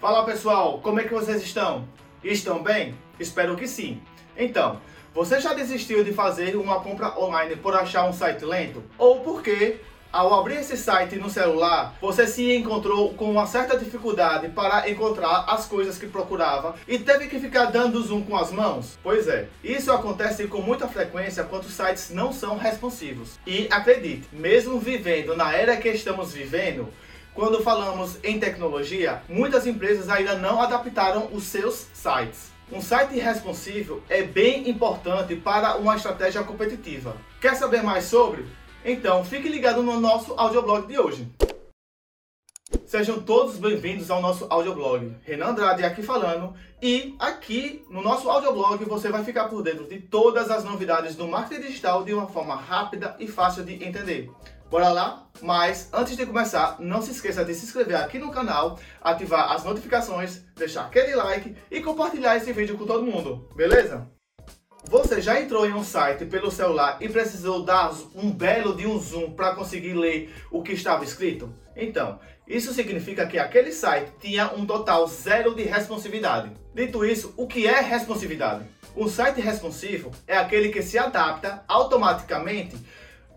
Fala pessoal, como é que vocês estão? Estão bem? Espero que sim. Então, você já desistiu de fazer uma compra online por achar um site lento? Ou porque, ao abrir esse site no celular, você se encontrou com uma certa dificuldade para encontrar as coisas que procurava e teve que ficar dando zoom com as mãos? Pois é, isso acontece com muita frequência quando os sites não são responsivos. E acredite, mesmo vivendo na era que estamos vivendo, quando falamos em tecnologia, muitas empresas ainda não adaptaram os seus sites. Um site responsivo é bem importante para uma estratégia competitiva. Quer saber mais sobre? Então fique ligado no nosso audioblog de hoje. Sejam todos bem-vindos ao nosso audioblog. Renan Andrade aqui falando e aqui no nosso audioblog você vai ficar por dentro de todas as novidades do marketing digital de uma forma rápida e fácil de entender. Bora lá? Mas antes de começar, não se esqueça de se inscrever aqui no canal, ativar as notificações, deixar aquele like e compartilhar esse vídeo com todo mundo, beleza? Você já entrou em um site pelo celular e precisou dar um belo de um zoom para conseguir ler o que estava escrito? Então, isso significa que aquele site tinha um total zero de responsividade. Dito isso, o que é responsividade? Um site responsivo é aquele que se adapta automaticamente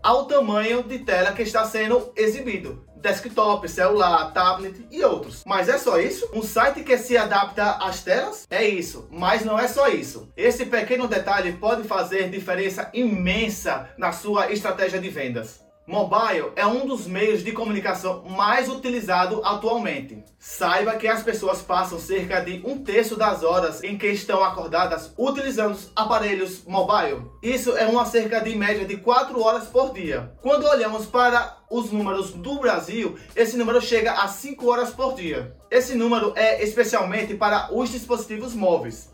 ao tamanho de tela que está sendo exibido. Desktop, celular, tablet e outros. Mas é só isso? Um site que se adapta às telas? É isso, mas não é só isso. Esse pequeno detalhe pode fazer diferença imensa na sua estratégia de vendas. Mobile é um dos meios de comunicação mais utilizado atualmente. Saiba que as pessoas passam cerca de um terço das horas em que estão acordadas utilizando aparelhos mobile. Isso é uma cerca de média de 4 horas por dia. Quando olhamos para os números do Brasil, esse número chega a 5 horas por dia. Esse número é especialmente para os dispositivos móveis.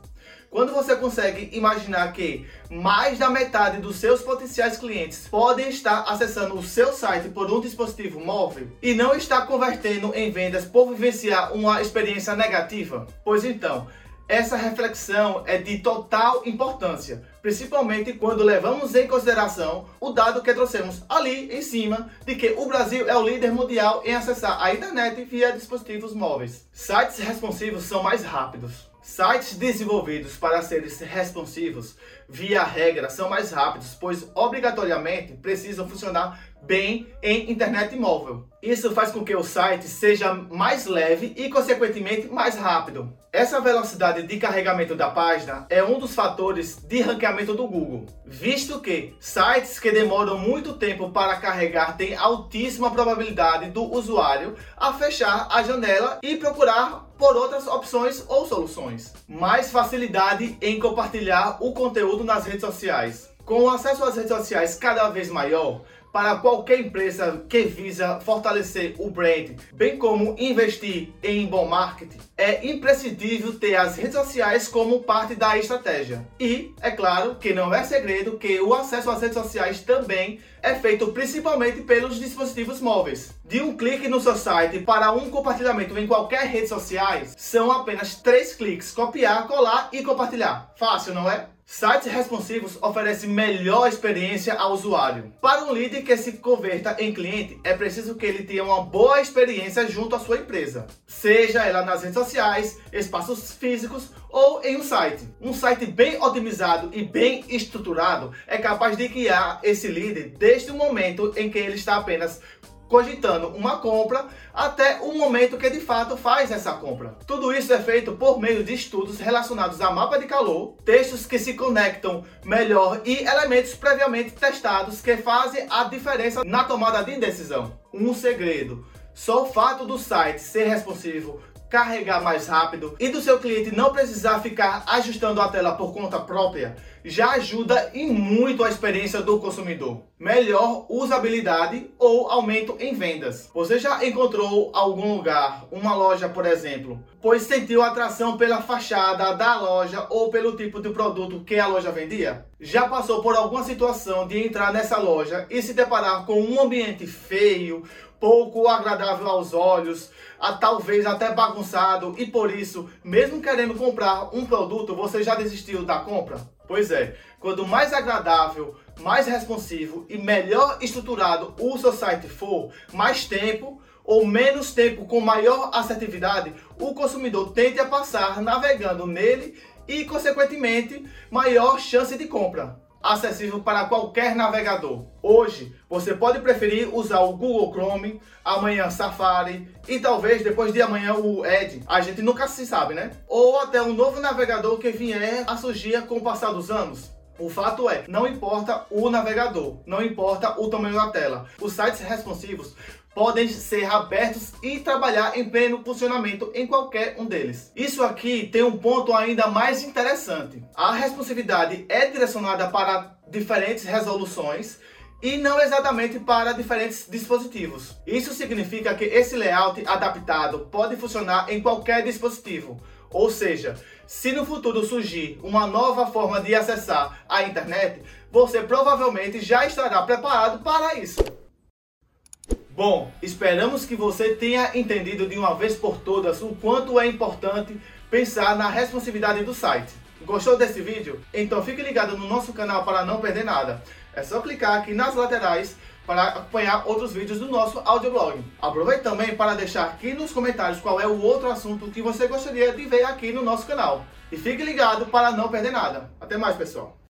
Quando você consegue imaginar que mais da metade dos seus potenciais clientes podem estar acessando o seu site por um dispositivo móvel e não está convertendo em vendas por vivenciar uma experiência negativa, pois então, essa reflexão é de total importância, principalmente quando levamos em consideração o dado que trouxemos ali em cima de que o Brasil é o líder mundial em acessar a internet via dispositivos móveis. Sites responsivos são mais rápidos, Sites desenvolvidos para serem responsivos, via regra, são mais rápidos, pois obrigatoriamente precisam funcionar bem em internet móvel. Isso faz com que o site seja mais leve e, consequentemente, mais rápido. Essa velocidade de carregamento da página é um dos fatores de ranqueamento do Google, visto que sites que demoram muito tempo para carregar têm altíssima probabilidade do usuário a fechar a janela e procurar por outras opções ou soluções. Mais facilidade em compartilhar o conteúdo nas redes sociais. Com o acesso às redes sociais cada vez maior, para qualquer empresa que visa fortalecer o brand, bem como investir em bom marketing, é imprescindível ter as redes sociais como parte da estratégia. E, é claro, que não é segredo que o acesso às redes sociais também é feito principalmente pelos dispositivos móveis. De um clique no seu site para um compartilhamento em qualquer rede social, são apenas três cliques: copiar, colar e compartilhar. Fácil, não é? Sites responsivos oferecem melhor experiência ao usuário. Para um lead que se converta em cliente, é preciso que ele tenha uma boa experiência junto à sua empresa, seja ela nas redes sociais, espaços físicos ou em um site. Um site bem otimizado e bem estruturado é capaz de guiar esse lead desde o momento em que ele está apenas cogitando uma compra até o momento que de fato faz essa compra. Tudo isso é feito por meio de estudos relacionados a mapa de calor, textos que se conectam melhor e elementos previamente testados que fazem a diferença na tomada de decisão. Um segredo: só o fato do site ser responsivo carregar mais rápido e do seu cliente não precisar ficar ajustando a tela por conta própria, já ajuda em muito a experiência do consumidor. Melhor usabilidade ou aumento em vendas. Você já encontrou algum lugar, uma loja, por exemplo, pois sentiu atração pela fachada da loja ou pelo tipo de produto que a loja vendia? Já passou por alguma situação de entrar nessa loja e se deparar com um ambiente feio, pouco agradável aos olhos, a, talvez até bagunçado e por isso, mesmo querendo comprar um produto, você já desistiu da compra? Pois é, quanto mais agradável, mais responsivo e melhor estruturado o seu site for, mais tempo ou menos tempo com maior assertividade o consumidor tende a passar navegando nele e, consequentemente, maior chance de compra acessível para qualquer navegador. Hoje, você pode preferir usar o Google Chrome, amanhã Safari e talvez depois de amanhã o Edge. A gente nunca se sabe, né? Ou até um novo navegador que vier a surgir com o passar dos anos. O fato é, não importa o navegador, não importa o tamanho da tela. Os sites responsivos podem ser abertos e trabalhar em pleno funcionamento em qualquer um deles. Isso aqui tem um ponto ainda mais interessante. A responsividade é direcionada para diferentes resoluções e não exatamente para diferentes dispositivos. Isso significa que esse layout adaptado pode funcionar em qualquer dispositivo. Ou seja, se no futuro surgir uma nova forma de acessar a internet, você provavelmente já estará preparado para isso. Bom, esperamos que você tenha entendido de uma vez por todas o quanto é importante pensar na responsividade do site. Gostou desse vídeo? Então fique ligado no nosso canal para não perder nada. É só clicar aqui nas laterais para acompanhar outros vídeos do nosso audioblog. Aproveite também para deixar aqui nos comentários qual é o outro assunto que você gostaria de ver aqui no nosso canal. E fique ligado para não perder nada. Até mais, pessoal!